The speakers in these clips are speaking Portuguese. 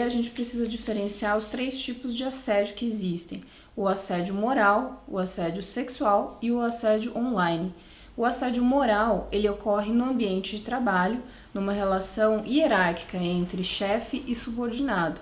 a gente precisa diferenciar os três tipos de assédio que existem: o assédio moral, o assédio sexual e o assédio online. O assédio moral, ele ocorre no ambiente de trabalho, numa relação hierárquica entre chefe e subordinado,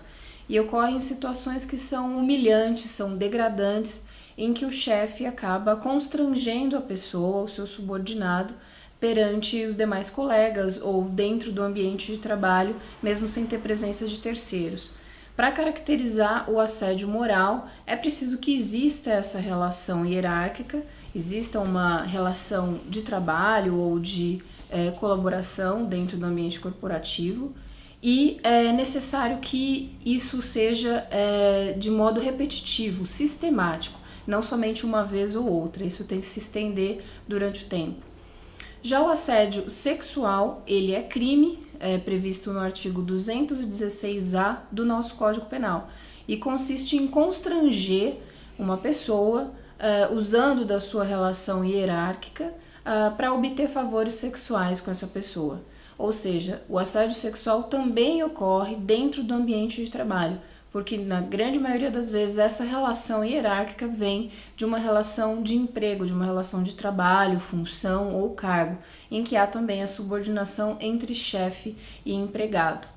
e ocorre em situações que são humilhantes, são degradantes, em que o chefe acaba constrangendo a pessoa, o seu subordinado, perante os demais colegas ou dentro do ambiente de trabalho, mesmo sem ter presença de terceiros. Para caracterizar o assédio moral, é preciso que exista essa relação hierárquica, exista uma relação de trabalho ou de é, colaboração dentro do ambiente corporativo e é necessário que isso seja é, de modo repetitivo, sistemático, não somente uma vez ou outra. Isso tem que se estender durante o tempo. Já o assédio sexual, ele é crime, é previsto no artigo 216-A do nosso Código Penal e consiste em constranger uma pessoa uh, usando da sua relação hierárquica uh, para obter favores sexuais com essa pessoa. Ou seja, o assédio sexual também ocorre dentro do ambiente de trabalho, porque na grande maioria das vezes essa relação hierárquica vem de uma relação de emprego, de uma relação de trabalho, função ou cargo, em que há também a subordinação entre chefe e empregado.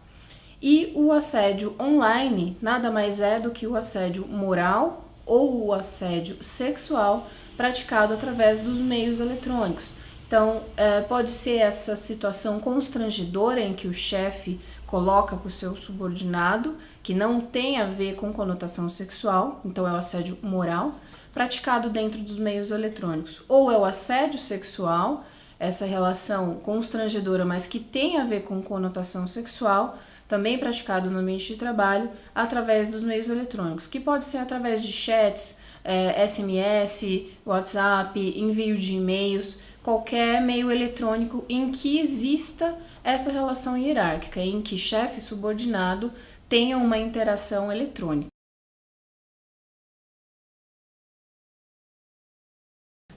E o assédio online nada mais é do que o assédio moral ou o assédio sexual praticado através dos meios eletrônicos. Então, é, pode ser essa situação constrangedora em que o chefe coloca para o seu subordinado, que não tem a ver com conotação sexual, então é o assédio moral, praticado dentro dos meios eletrônicos. Ou é o assédio sexual, essa relação constrangedora, mas que tem a ver com conotação sexual, também praticado no ambiente de trabalho, através dos meios eletrônicos, que pode ser através de chats, SMS, WhatsApp, envio de e-mails, qualquer meio eletrônico em que exista essa relação hierárquica em que chefe e subordinado tenham uma interação eletrônica.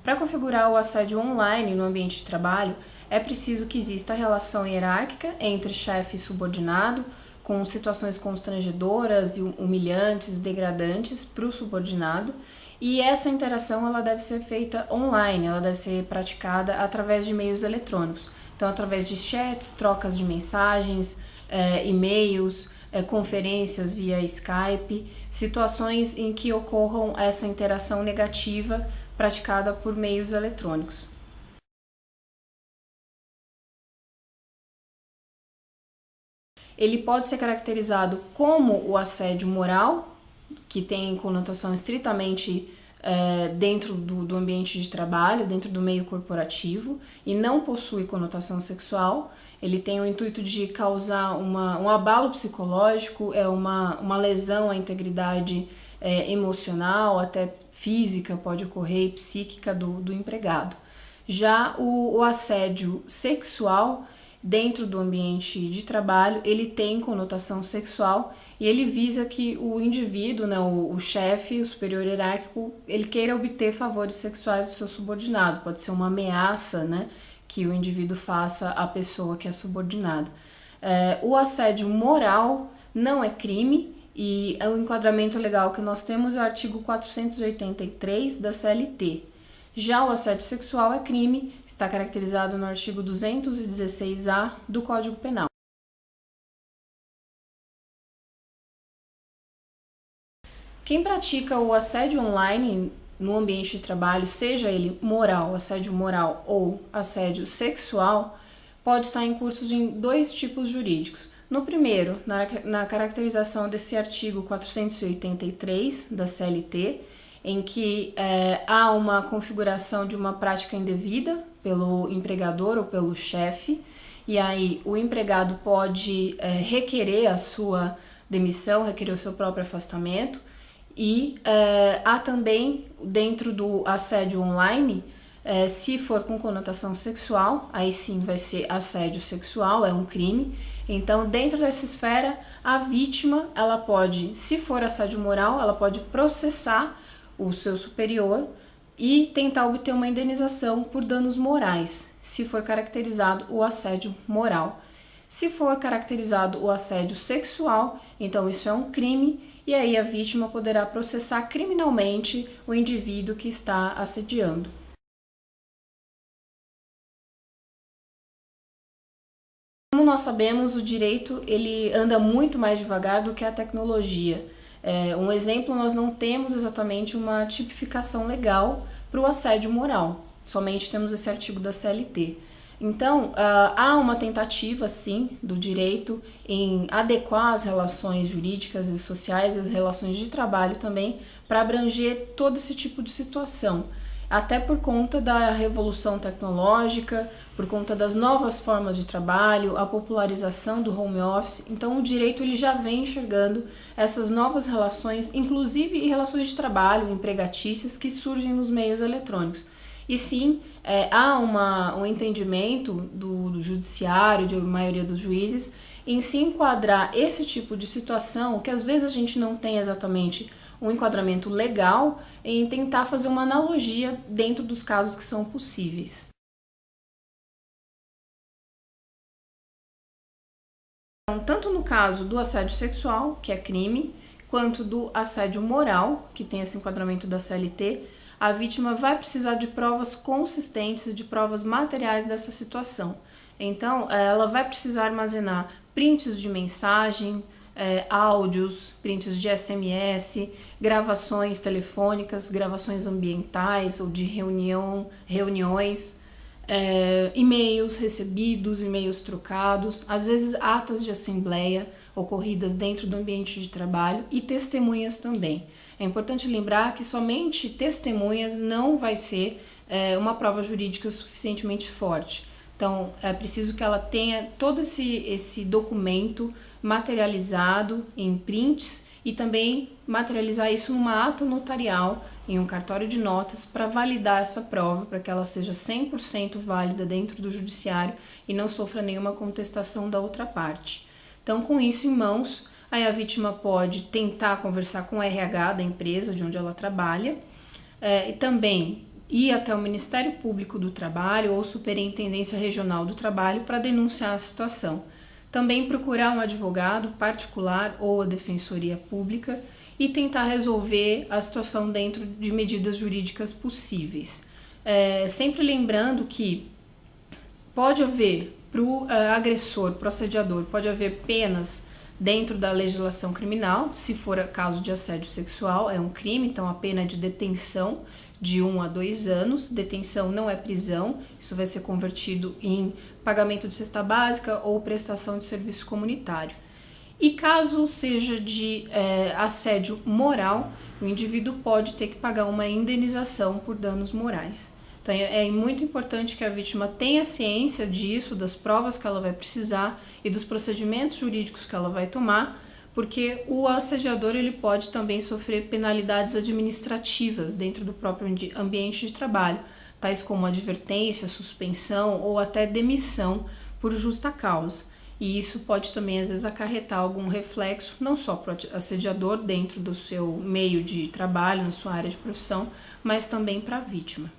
Para configurar o assédio online no ambiente de trabalho, é preciso que exista a relação hierárquica entre chefe e subordinado, com situações constrangedoras e humilhantes, degradantes para o subordinado, e essa interação ela deve ser feita online, ela deve ser praticada através de meios eletrônicos. Então, através de chats, trocas de mensagens, é, e-mails, é, conferências via Skype, situações em que ocorram essa interação negativa praticada por meios eletrônicos. Ele pode ser caracterizado como o assédio moral, que tem conotação estritamente é, dentro do, do ambiente de trabalho, dentro do meio corporativo, e não possui conotação sexual. Ele tem o intuito de causar uma, um abalo psicológico, é uma, uma lesão à integridade é, emocional, até física pode ocorrer, psíquica do, do empregado. Já o, o assédio sexual dentro do ambiente de trabalho, ele tem conotação sexual e ele visa que o indivíduo, né, o, o chefe, o superior hierárquico, ele queira obter favores sexuais do seu subordinado. Pode ser uma ameaça, né, que o indivíduo faça à pessoa que é subordinada. É, o assédio moral não é crime e o enquadramento legal que nós temos é o artigo 483 da CLT. Já o assédio sexual é crime, está caracterizado no artigo 216-A do Código Penal. Quem pratica o assédio online no ambiente de trabalho, seja ele moral, assédio moral ou assédio sexual, pode estar em cursos em dois tipos jurídicos. No primeiro, na, na caracterização desse artigo 483 da CLT, em que é, há uma configuração de uma prática indevida pelo empregador ou pelo chefe, e aí o empregado pode é, requerer a sua demissão, requerer o seu próprio afastamento e é, há também, dentro do assédio online, é, se for com conotação sexual, aí sim vai ser assédio sexual, é um crime. Então, dentro dessa esfera, a vítima, ela pode, se for assédio moral, ela pode processar o seu superior e tentar obter uma indenização por danos morais, se for caracterizado o assédio moral. Se for caracterizado o assédio sexual, então isso é um crime e aí a vítima poderá processar criminalmente o indivíduo que está assediando. Como nós sabemos, o direito ele anda muito mais devagar do que a tecnologia. É, um exemplo, nós não temos exatamente uma tipificação legal para o assédio moral, somente temos esse artigo da CLT. Então, uh, há uma tentativa, sim, do direito em adequar as relações jurídicas e sociais, as relações de trabalho também, para abranger todo esse tipo de situação. Até por conta da revolução tecnológica, por conta das novas formas de trabalho, a popularização do home office. Então, o direito ele já vem enxergando essas novas relações, inclusive relações de trabalho empregatícias que surgem nos meios eletrônicos. E sim, é, há uma, um entendimento do, do judiciário, de maioria dos juízes, em se enquadrar esse tipo de situação, que às vezes a gente não tem exatamente um enquadramento legal, em tentar fazer uma analogia dentro dos casos que são possíveis. Então, tanto no caso do assédio sexual, que é crime, quanto do assédio moral, que tem esse enquadramento da CLT, a vítima vai precisar de provas consistentes e de provas materiais dessa situação. Então, ela vai precisar armazenar prints de mensagem, é, áudios, prints de SMS, gravações telefônicas, gravações ambientais ou de reunião, reuniões, é, e-mails recebidos, e-mails trocados, às vezes atas de assembleia ocorridas dentro do ambiente de trabalho e testemunhas também. É importante lembrar que somente testemunhas não vai ser é, uma prova jurídica suficientemente forte. Então, é preciso que ela tenha todo esse, esse documento materializado em prints e também materializar isso numa ata notarial em um cartório de notas para validar essa prova, para que ela seja 100% válida dentro do judiciário e não sofra nenhuma contestação da outra parte. Então, com isso em mãos, Aí a vítima pode tentar conversar com o RH da empresa de onde ela trabalha é, e também ir até o Ministério Público do Trabalho ou Superintendência Regional do Trabalho para denunciar a situação. Também procurar um advogado particular ou a Defensoria Pública e tentar resolver a situação dentro de medidas jurídicas possíveis. É, sempre lembrando que pode haver para o uh, agressor, para o assediador, pode haver penas dentro da legislação criminal. Se for caso de assédio sexual, é um crime, então a pena é de detenção de um a dois anos. Detenção não é prisão, isso vai ser convertido em pagamento de cesta básica ou prestação de serviço comunitário. E caso seja de é, assédio moral, o indivíduo pode ter que pagar uma indenização por danos morais. Então é, é muito importante que a vítima tenha ciência disso, das provas que ela vai precisar e dos procedimentos jurídicos que ela vai tomar, porque o assediador ele pode também sofrer penalidades administrativas dentro do próprio ambiente de trabalho, tais como advertência, suspensão ou até demissão por justa causa. E isso pode também, às vezes, acarretar algum reflexo, não só para o assediador dentro do seu meio de trabalho, na sua área de profissão, mas também para a vítima.